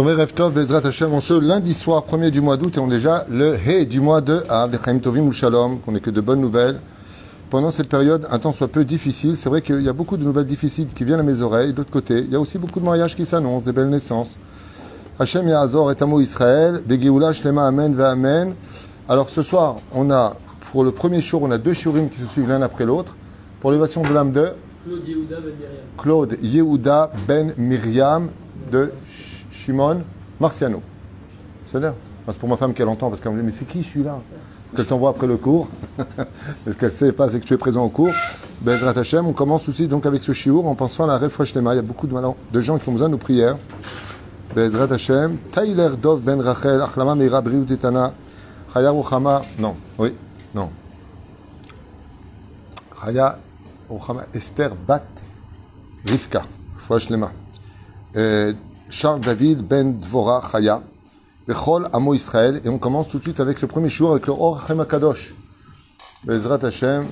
Tomé Reftov, Bezrat Hashem, on ce lundi soir, premier du mois d'août, et on est déjà le He du mois de Av, Tovim ou Shalom, qu'on n'est que de bonnes nouvelles. Pendant cette période, un temps soit peu difficile, c'est vrai qu'il y a beaucoup de nouvelles difficiles qui viennent à mes oreilles. D'autre côté, il y a aussi beaucoup de mariages qui s'annoncent, des belles naissances. Hashem et Azor et Amo Israël, Begeoula, Shlema, Amen, Va Amen. Alors ce soir, on a, pour le premier jour, on a deux shurim qui se suivent l'un après l'autre. Pour l'élévation de l'âme de Claude Yehuda Ben Myriam. Claude Yehuda Ben Myriam de Shimon Marciano. C'est-à-dire C'est pour ma femme qu'elle entend, parce qu'elle me dit, mais c'est qui celui-là Qu'elle t'envoie après le cours. parce qu'elle ne sait pas, c'est que tu es présent au cours. Bezrat Hashem, on commence aussi donc avec ce shiur en pensant à la Refresh Il y a beaucoup de, gens qui ont besoin de nos prières. Bezrat Hashem, Tyler Dov Ben Rachel, Achlama Meira Briut Etana, Chaya Ruchama, non, oui, non. Chaya Ruchama Esther Bat Rivka, Foi Shlema. Euh, Charles David Ben Dvora Chaya, Bechol Amo Israël, et on commence tout de suite avec ce premier jour avec le Or Hachem Akadosh. Bezrat Hashem,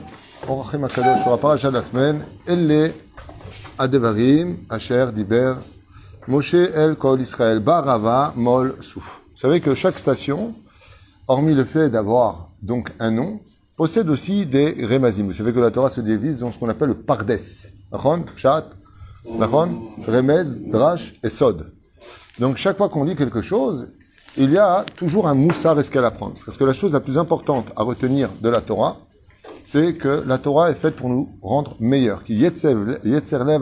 Or Hachem Akadosh, sur la paracha de la semaine, Elle Adevarim, Asher Diber, Moshe El Kol Israël, Barava Mol Souf. Vous savez que chaque station, hormis le fait d'avoir donc un nom, possède aussi des remazim. Vous savez que la Torah se divise dans ce qu'on appelle le pardes. Nachon, Remez, Drash et Sod. Donc chaque fois qu'on lit quelque chose, il y a toujours un moussar escal à prendre. Parce que la chose la plus importante à retenir de la Torah, c'est que la Torah est faite pour nous rendre meilleurs.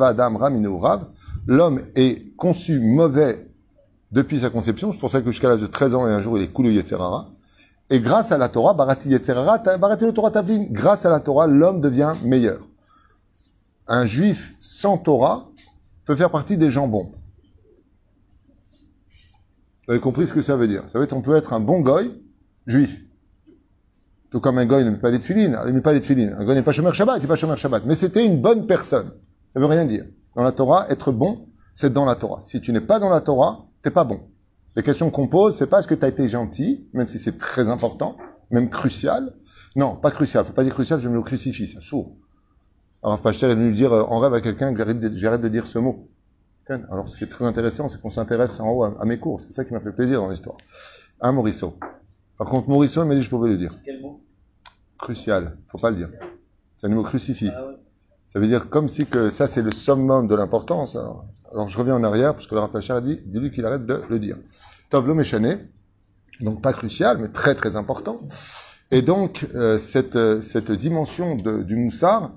Adam Rav, l'homme est conçu mauvais depuis sa conception, c'est pour ça que jusqu'à l'âge de 13 ans et un jour il est coulé Yetzerara. Et grâce à la Torah, Barati Yetzerara, Barati le Torah Tavlin, grâce à la Torah, l'homme devient meilleur. Un juif sans Torah peut faire partie des gens bons. Vous avez compris ce que ça veut dire? Ça veut dire qu'on peut être un bon goy, juif. Tout comme un goy ne met pas les tefilines, il ne met pas les. Un goy n'est pas chômeur Shabbat, il n'est pas chômeur Shabbat. Mais c'était une bonne personne. Ça veut rien dire. Dans la Torah, être bon, c'est dans la Torah. Si tu n'es pas dans la Torah, t'es pas bon. Les questions qu'on pose, c'est pas est-ce que tu as été gentil, même si c'est très important, même crucial. Non, pas crucial. Faut pas dire crucial, je me le crucifie, c'est sourd. Alors, Pachter est venu dire euh, en rêve à quelqu'un que j'arrête de, dire ce mot. Alors, ce qui est très intéressant, c'est qu'on s'intéresse en haut à, mes cours. C'est ça qui m'a fait plaisir dans l'histoire. Un Morisseau. Par contre, Morisseau, il m'a dit que je pouvais le dire. Quel mot? Crucial. Faut pas le dire. C'est un mot crucifie. Ah ouais. Ça veut dire comme si que ça, c'est le summum de l'importance. Alors, alors, je reviens en arrière, parce que le a dit, dis-lui qu'il arrête de le dire. Tov méchané. Donc, pas crucial, mais très, très important. Et donc, euh, cette, cette dimension de, du moussard,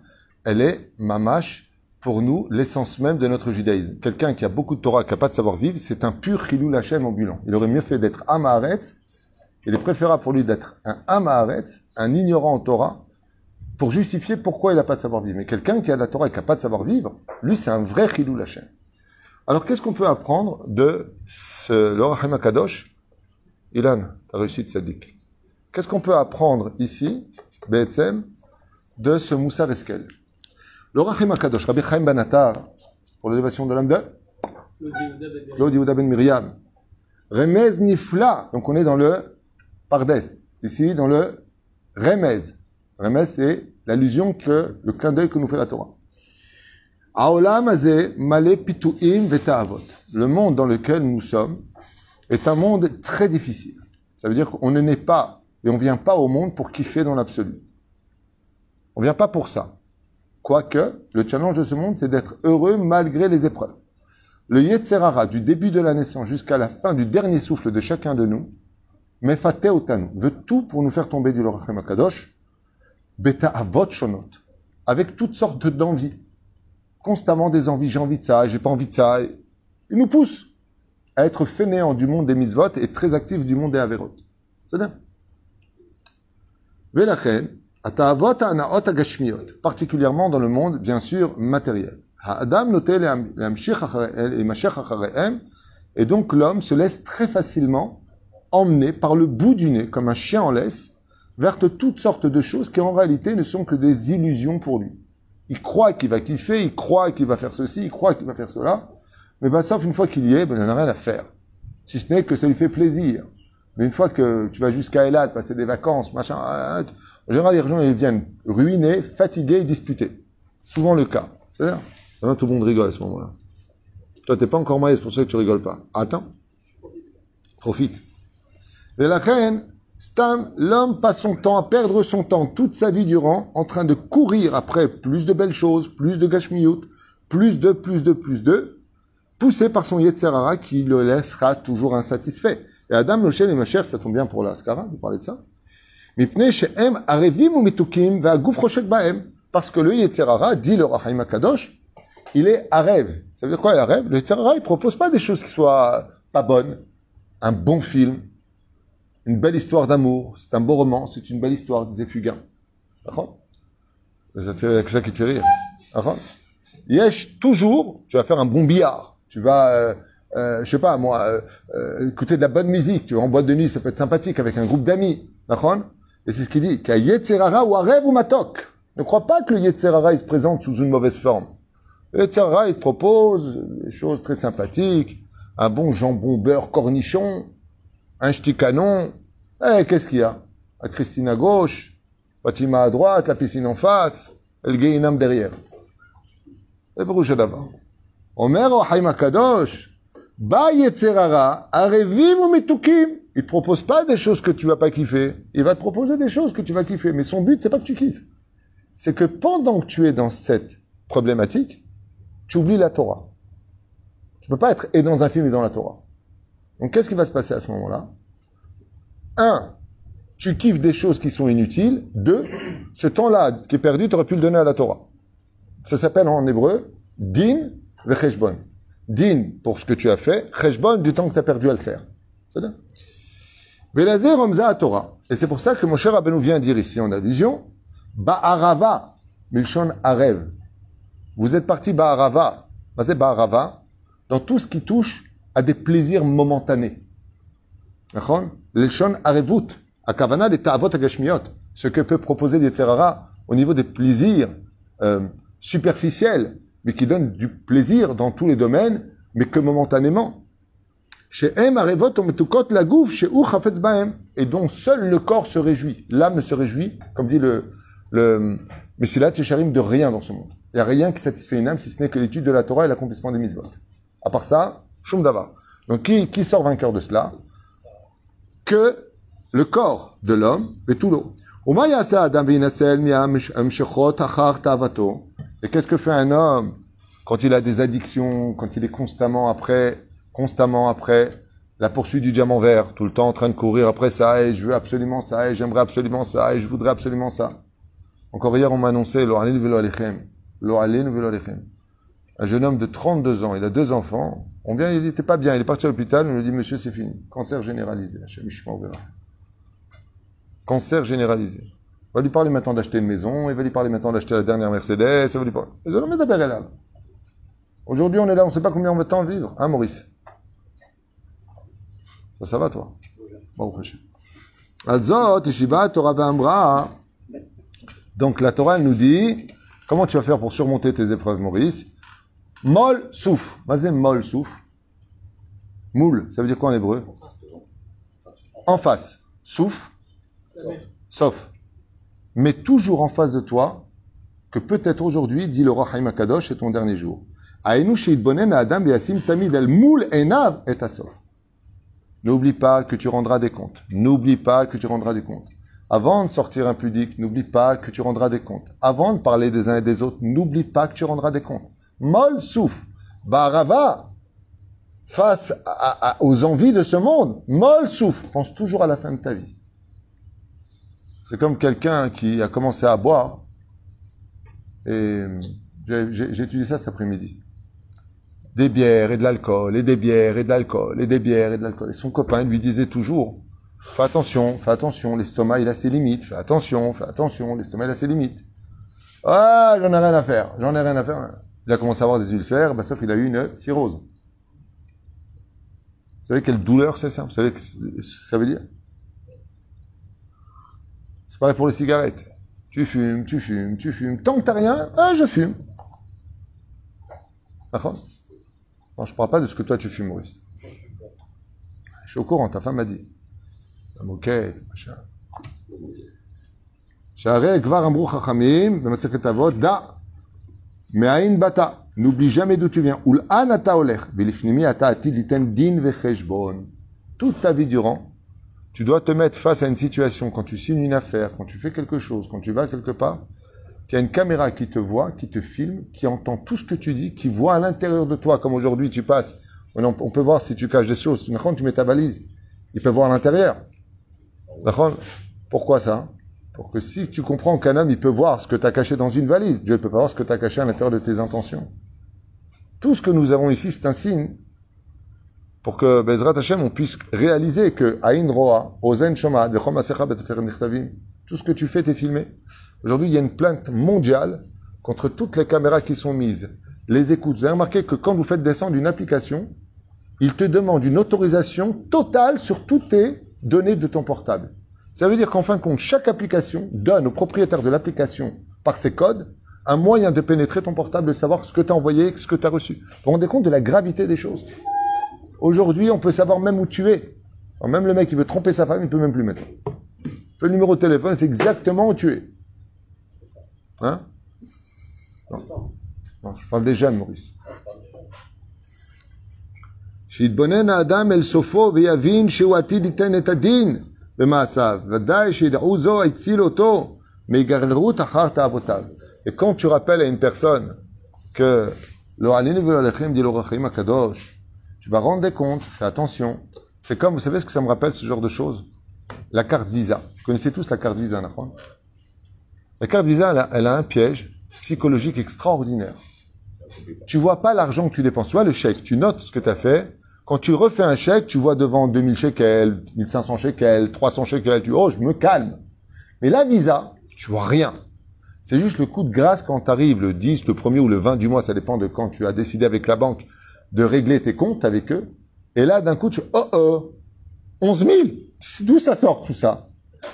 elle est mamache pour nous l'essence même de notre judaïsme. Quelqu'un qui a beaucoup de Torah, qui n'a pas de savoir-vivre, c'est un pur chilou lachem ambulant. Il aurait mieux fait d'être Amaharetz, il est préférable pour lui d'être un Amaharetz, un ignorant en Torah, pour justifier pourquoi il n'a pas de savoir-vivre. Mais quelqu'un qui a la Torah et qui n'a pas de savoir-vivre, lui, c'est un vrai chilou lachem. Alors, qu'est-ce qu'on peut apprendre de ce Lorachem Akadosh Ilan, tu as réussi de Qu'est-ce qu'on peut apprendre ici, Be'etzem, de ce Moussa Eskel le Rachem Akadosh, Rabbi Chaim Banatar, pour l'élévation de l'âme de? Yehuda Ben Miriam. Remez Nifla, donc on est dans le Pardes, ici dans le Remez. Remez, c'est l'allusion que, le clin d'œil que nous fait la Torah. Aolam Azeh Male Pituim Veta'avot. Le monde dans lequel nous sommes est un monde très difficile. Ça veut dire qu'on ne naît pas et on ne vient pas au monde pour kiffer dans l'absolu. On ne vient pas pour ça. Quoique, le challenge de ce monde, c'est d'être heureux malgré les épreuves. Le Yetzerara, du début de la naissance jusqu'à la fin du dernier souffle de chacun de nous, Mefate Otanu, veut tout pour nous faire tomber du Lorachem Akadosh, Beta Avot Shonot, avec toutes sortes d'envies. Constamment des envies, j'ai envie de ça, j'ai pas envie de ça. Il nous pousse à être fainéants du monde des misvot et très actifs du monde des averot. Particulièrement dans le monde, bien sûr, matériel. Et donc l'homme se laisse très facilement emmener par le bout du nez, comme un chien en laisse, vers toutes sortes de choses qui en réalité ne sont que des illusions pour lui. Il croit qu'il va kiffer, il croit qu'il va faire ceci, il croit qu'il va faire cela, mais ben, sauf une fois qu'il y est, ben, il n'en a rien à faire. Si ce n'est que ça lui fait plaisir. Mais une fois que tu vas jusqu'à Elat, passer des vacances, machin, en général, les gens ils viennent ruinés, fatigués et disputés. Souvent le cas. C'est-à-dire, tout le monde rigole à ce moment-là. Toi, t'es pas encore marié, c'est pour ça que tu rigoles pas. Attends. Profite. Et la reine, l'homme passe son temps à perdre son temps toute sa vie durant en train de courir après plus de belles choses, plus de gashmiyut, plus de, plus de, plus de, poussé par son Yetzerara qui le laissera toujours insatisfait. Et Adam, Noshel et Macher, ça tombe bien pour la vous parlez de ça. Parce que le Yetzerara, dit le Rahim Kadosh, il est rêve. Ça veut dire quoi, rêve? Le Yetzerara, il propose pas des choses qui soient pas bonnes. Un bon film, une belle histoire d'amour, c'est un beau roman, c'est une belle histoire, disait Fugain. C'est ça qui te fait rire. Yesh, toujours, tu vas faire un bon billard. Tu vas, euh, je sais pas, moi, euh, euh, écouter de la bonne musique. Tu vas en boîte de nuit, ça peut être sympathique avec un groupe d'amis. Et c'est ce qu'il dit. Yetzerara ou rêve ou matok. Ne crois pas que le Yetzerara, il se présente sous une mauvaise forme. Le Yetzerara, il propose des choses très sympathiques. Un bon jambon beurre cornichon, un ch'ti canon. Eh, qu'est-ce qu'il y a? La Christine à gauche, Fatima à droite, la piscine en face, et le derrière. C'est rouge là-bas. Omer Haïm Kadosh, Ba Yetzerara, ou. Il te propose pas des choses que tu vas pas kiffer. Il va te proposer des choses que tu vas kiffer. Mais son but, c'est pas que tu kiffes. C'est que pendant que tu es dans cette problématique, tu oublies la Torah. Tu peux pas être et dans un film et dans la Torah. Donc, qu'est-ce qui va se passer à ce moment-là? Un, tu kiffes des choses qui sont inutiles. Deux, ce temps-là qui est perdu, tu aurais pu le donner à la Torah. Ça s'appelle en hébreu din vecheshbon. Din pour ce que tu as fait, cheshbon du temps que tu as perdu à le faire. C'est ça Velazer omza Torah. Et c'est pour ça que mon cher Rabbeinu vient dire ici en allusion, Ba'arava, milshon arev. Vous êtes parti Ba'arava. C'est Ba'arava dans tout ce qui touche à des plaisirs momentanés. L'elshon arevut, à kavana des ta'avot agashmiot. Ce que peut proposer l'Yetzerara au niveau des plaisirs euh, superficiels, mais qui donnent du plaisir dans tous les domaines, mais que momentanément. Et dont seul le corps se réjouit. L'âme ne se réjouit, comme dit le, le Messilat Yesharim, de rien dans ce monde. Il n'y a rien qui satisfait une âme si ce n'est que l'étude de la Torah et l'accomplissement des mitzvot. À part ça, Shum. Donc qui, qui sort vainqueur de cela? Que le corps de l'homme, et tout l'eau. Et qu'est-ce que fait un homme quand il a des addictions, quand il est constamment après, constamment après la poursuite du diamant vert, tout le temps en train de courir après ça, et je veux absolument ça, et j'aimerais absolument ça, et je voudrais absolument ça. Encore hier, on m'a annoncé, un jeune homme de 32 ans, il a deux enfants, on vient, il n'était pas bien, il est parti à l'hôpital, on lui dit, monsieur, c'est fini. Cancer généralisé. Cancer généralisé. On va lui parler maintenant d'acheter une maison, il va lui parler maintenant d'acheter la dernière Mercedes, il va lui parler. Aujourd'hui, on est là, on ne sait pas combien on va temps vivre, hein, Maurice? Ça, ça va, toi? Donc, la Torah, elle nous dit, comment tu vas faire pour surmonter tes épreuves, Maurice? Mol souf. Vas-y, mol souf. Moule, ça veut dire quoi en hébreu? En face. Souf. Sauf. Mais toujours en face de toi, que peut-être aujourd'hui, dit le roi Haïm Kadosh, c'est ton dernier jour. N'oublie pas que tu rendras des comptes. N'oublie pas que tu rendras des comptes. Avant de sortir impudique, n'oublie pas que tu rendras des comptes. Avant de parler des uns et des autres, n'oublie pas que tu rendras des comptes. Mol souf. Barava, face aux envies de ce monde, Mol souf. Pense toujours à la fin de ta vie. C'est comme quelqu'un qui a commencé à boire. Et j'ai étudié ça cet après-midi. Des bières et de l'alcool, et des bières et de l'alcool, et des bières et de l'alcool. Et son copain lui disait toujours, fais attention, fais attention, l'estomac il a ses limites, fais attention, fais attention, l'estomac il a ses limites. Ah, j'en ai rien à faire, j'en ai rien à faire. Il a commencé à avoir des ulcères, bah, sauf qu'il a eu une cirrhose. Vous savez quelle douleur c'est ça? Vous savez ce que ça veut dire? C'est pareil pour les cigarettes. Tu fumes, tu fumes, tu fumes. Tant que t'as rien, ah, je fume. D'accord? Non, je parle pas de ce que toi tu fumes, Maurice. Je suis au courant, ta femme m'a dit. La moquette, machin. J'arrête, Gvar Ambrou Chachamim, Avot, Da. Me'ain bata. N'oublie jamais d'où tu viens. Ul anata olech. Bilifnimi ata din vecheshbon. toute ta vie durant, tu dois te mettre face à une situation, quand tu signes une affaire, quand tu fais quelque chose, quand tu vas quelque part, il y a une caméra qui te voit, qui te filme, qui entend tout ce que tu dis, qui voit à l'intérieur de toi, comme aujourd'hui tu passes. On peut voir si tu caches des choses. Tu mets ta valise. Il peut voir à l'intérieur. Pourquoi ça? Pour que si tu comprends qu'un homme, il peut voir ce que tu as caché dans une valise, Dieu ne peut pas voir ce que tu as caché à l'intérieur de tes intentions. Tout ce que nous avons ici, c'est un signe pour que Bezrat Hashem, on puisse réaliser que Aïn Roa, Ozen Shoma, tout ce que tu fais, t'es filmé. Aujourd'hui, il y a une plainte mondiale contre toutes les caméras qui sont mises. Les écoutes. Vous avez remarqué que quand vous faites descendre une application, il te demande une autorisation totale sur toutes tes données de ton portable. Ça veut dire qu'en fin de compte, chaque application donne au propriétaire de l'application, par ses codes, un moyen de pénétrer ton portable, de savoir ce que tu as envoyé, ce que tu as reçu. Vous vous rendez compte de la gravité des choses? Aujourd'hui, on peut savoir même où tu es. même le mec qui veut tromper sa femme, il peut même plus mettre. Le numéro de téléphone, c'est exactement où tu es. Hein non. non. je parle des jeunes, Maurice. שיתבונן האדם אל סופו ויבין שהוא עתיד ייתן את הדין במעשיו. ודאי שידעו זו הציל אותו מהיגררות אחר תאוותיו. Et quand tu rappelles à une personne que lo alinu v'lo dit l'orachim akadosh, tu vas rendre compte, fais attention. C'est comme, vous savez ce que ça me rappelle, ce genre de choses? La carte Visa. Vous connaissez tous la carte Visa, Nahon La carte Visa, elle a, un piège psychologique extraordinaire. Tu vois pas l'argent que tu dépenses. Tu vois le chèque, tu notes ce que tu as fait. Quand tu refais un chèque, tu vois devant 2000 shekels, 1500 shekels, 300 shekels, tu oh, je me calme. Mais la Visa, tu vois rien. C'est juste le coup de grâce quand tu arrives le 10, le 1er ou le 20 du mois, ça dépend de quand tu as décidé avec la banque de régler tes comptes avec eux. Et là, d'un coup, tu oh oh, 11 000 D'où ça sort tout ça?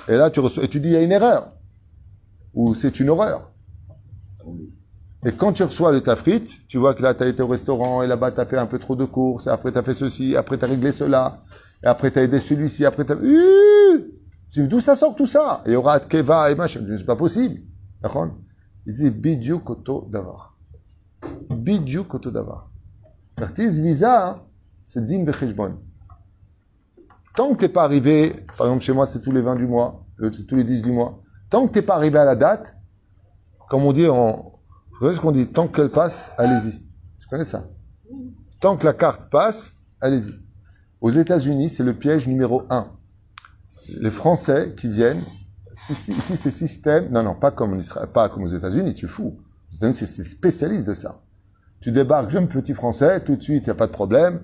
Et là, tu reçois, et tu dis, il y a une erreur. Ou c'est une horreur. Et quand tu reçois le tafrit, tu vois que là, tu as été au restaurant, et là-bas, tu as fait un peu trop de courses, et après, tu as fait ceci, après, tu as réglé cela, et après, tu as aidé celui-ci, après, tu as... D'où ça sort tout ça? Et aura Keva et machin. C'est pas possible. D'accord? Il dit, Bidiou Koto Davar. Bidiou Koto Davar. L'artiste visa, c'est din bechishbon. Tant que t'es pas arrivé, par exemple chez moi c'est tous les 20 du mois, c'est tous les 10 du mois, tant que t'es pas arrivé à la date, comme on dit en, vous voyez ce qu'on dit, tant qu'elle passe, allez-y. Tu connais ça? Tant que la carte passe, allez-y. Aux États-Unis, c'est le piège numéro 1. Les Français qui viennent, ici c'est système, non, non, pas comme en Israël, pas comme aux États-Unis, tu fous. C'est spécialiste de ça. Tu débarques, jeune petit français, tout de suite, il n'y a pas de problème.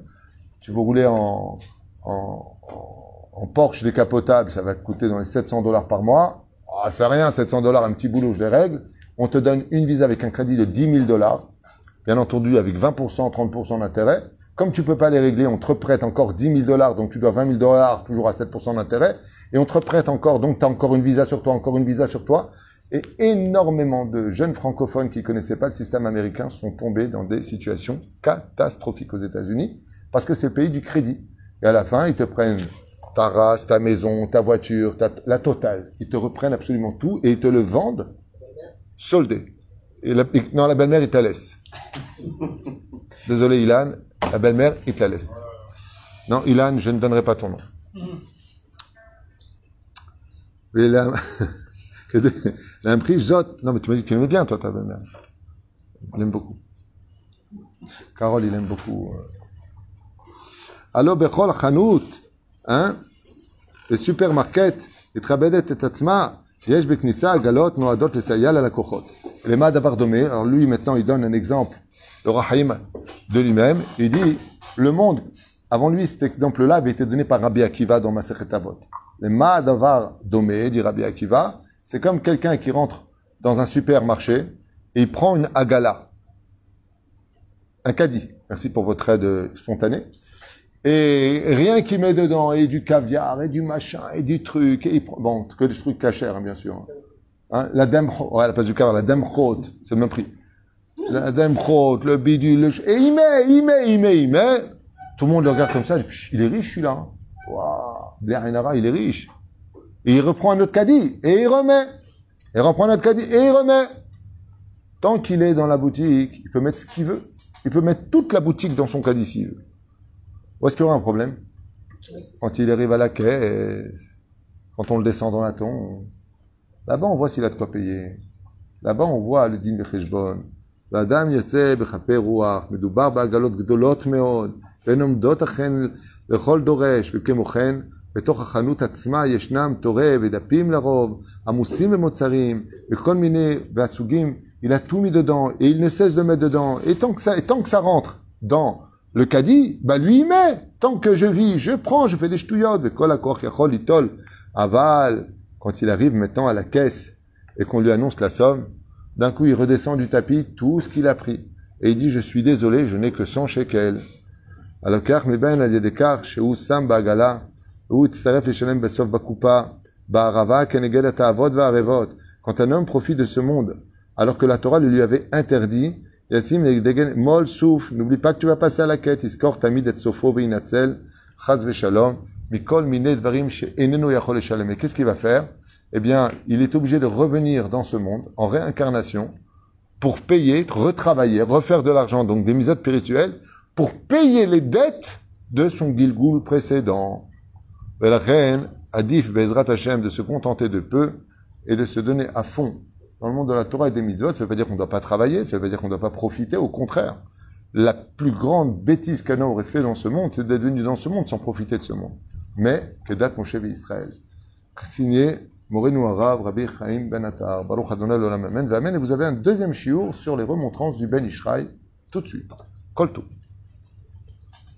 Tu veux rouler en, en, en, Porsche décapotable, ça va te coûter dans les 700 dollars par mois. Ah, c'est rien, 700 dollars, un petit boulot, je les règle. On te donne une visa avec un crédit de 10 000 dollars. Bien entendu, avec 20%, 30% d'intérêt. Comme tu peux pas les régler, on te reprête encore 10 000 dollars, donc tu dois 20 000 dollars, toujours à 7% d'intérêt. Et on te reprête encore, donc tu as encore une visa sur toi, encore une visa sur toi. Et énormément de jeunes francophones qui connaissaient pas le système américain sont tombés dans des situations catastrophiques aux États-Unis parce que c'est le pays du crédit. Et à la fin, ils te prennent ta race, ta maison, ta voiture, la totale. Ils te reprennent absolument tout et ils te le vendent soldé. Non, la belle-mère, ils te la laissent. Désolé, Ilan, la belle-mère, ils te la laissent. Non, Ilan, je ne donnerai pas ton nom. Ilan. Elle a un prix Zot. Non, mais tu m'as dit que tu l'aimais bien, toi, ta belle-mère. Il aime beaucoup. Carole, il aime beaucoup. Alors, Bechol Chanout, hein, les supermarkets, les trabedet et beknissa galot noadot lesayal à la kochot. Les mad domé, alors lui, maintenant, il donne un exemple, le Rahim de lui-même, il dit, le monde, avant lui, cet exemple-là avait été donné par Rabbi Akiva dans Masechet Avot. Les madavar domé, dit Rabbi Akiva, c'est comme quelqu'un qui rentre dans un supermarché et il prend une agala, un caddie. Merci pour votre aide spontanée. Et rien qu'il met dedans, et du caviar, et du machin, et du truc, bon, que des trucs cachers, hein, bien sûr. Hein, la dame, ouais, la place du caviar, la dame c'est le même prix. La dame le bidule, le, et il met, il met, il met, il met. Tout le monde le regarde comme ça, il est riche celui-là. Waouh, il est riche. Et il reprend un autre caddie, et il remet. Et il reprend un autre caddie, et il remet. Tant qu'il est dans la boutique, il peut mettre ce qu'il veut. Il peut mettre toute la boutique dans son caddie s'il veut. Où est-ce qu'il y aura un problème quand il arrive à la caisse, quand on le descend dans la tombe, là-bas on voit s'il a de quoi payer. Là-bas on voit le din becheshbon. ואדם יוצא בכפי רוח, מדובר בעגלות גדולות מאוד, והן עומדות אכן לכל דורש, וכמו כן, בתוך החנות עצמה ישנם תורה ודפים לרוב, עמוסים במוצרים, וכל מיני, והסוגים, il a tout mis dedans, et il ne cesse de mettre dedans, et tant que ça, et tant que ça rentre dans le caddie, bah lui il met, tant que je vis, je prends, je fais des ch'touillottes, kol akor itol, aval, quand il arrive maintenant à la caisse, et qu'on lui annonce la somme, d'un coup, il redescend du tapis tout ce qu'il a pris. Et il dit, je suis désolé, je n'ai que 100 shekels. Alors, car ben al yedekar, chez sam bagala, quand un homme profite de ce monde, alors que la Torah le lui avait interdit, Yassim mol souf, n'oublie pas que tu vas passer à la quête, tamid et qu'est-ce qu'il va faire? eh bien, il est obligé de revenir dans ce monde en réincarnation pour payer, retravailler, refaire de l'argent, donc des misotes spirituelles, pour payer les dettes de son Gilgoul précédent. Reine Adif Bezrat Hashem de se contenter de peu et de se donner à fond dans le monde de la Torah et des mitzvot. Ça ne veut pas dire qu'on ne doit pas travailler, ça ne veut pas dire qu'on ne doit pas profiter. Au contraire, la plus grande bêtise homme aurait fait dans ce monde, c'est d'être venu dans ce monde sans profiter de ce monde. Mais que date mon chef Israël? Signé Morenu Arav, Rabbi Chaim Ben Attar, Baruch Adonai L'Olam Amen, et vous avez un deuxième shiur sur les remontrances du Ben Ishraï tout de suite. Kol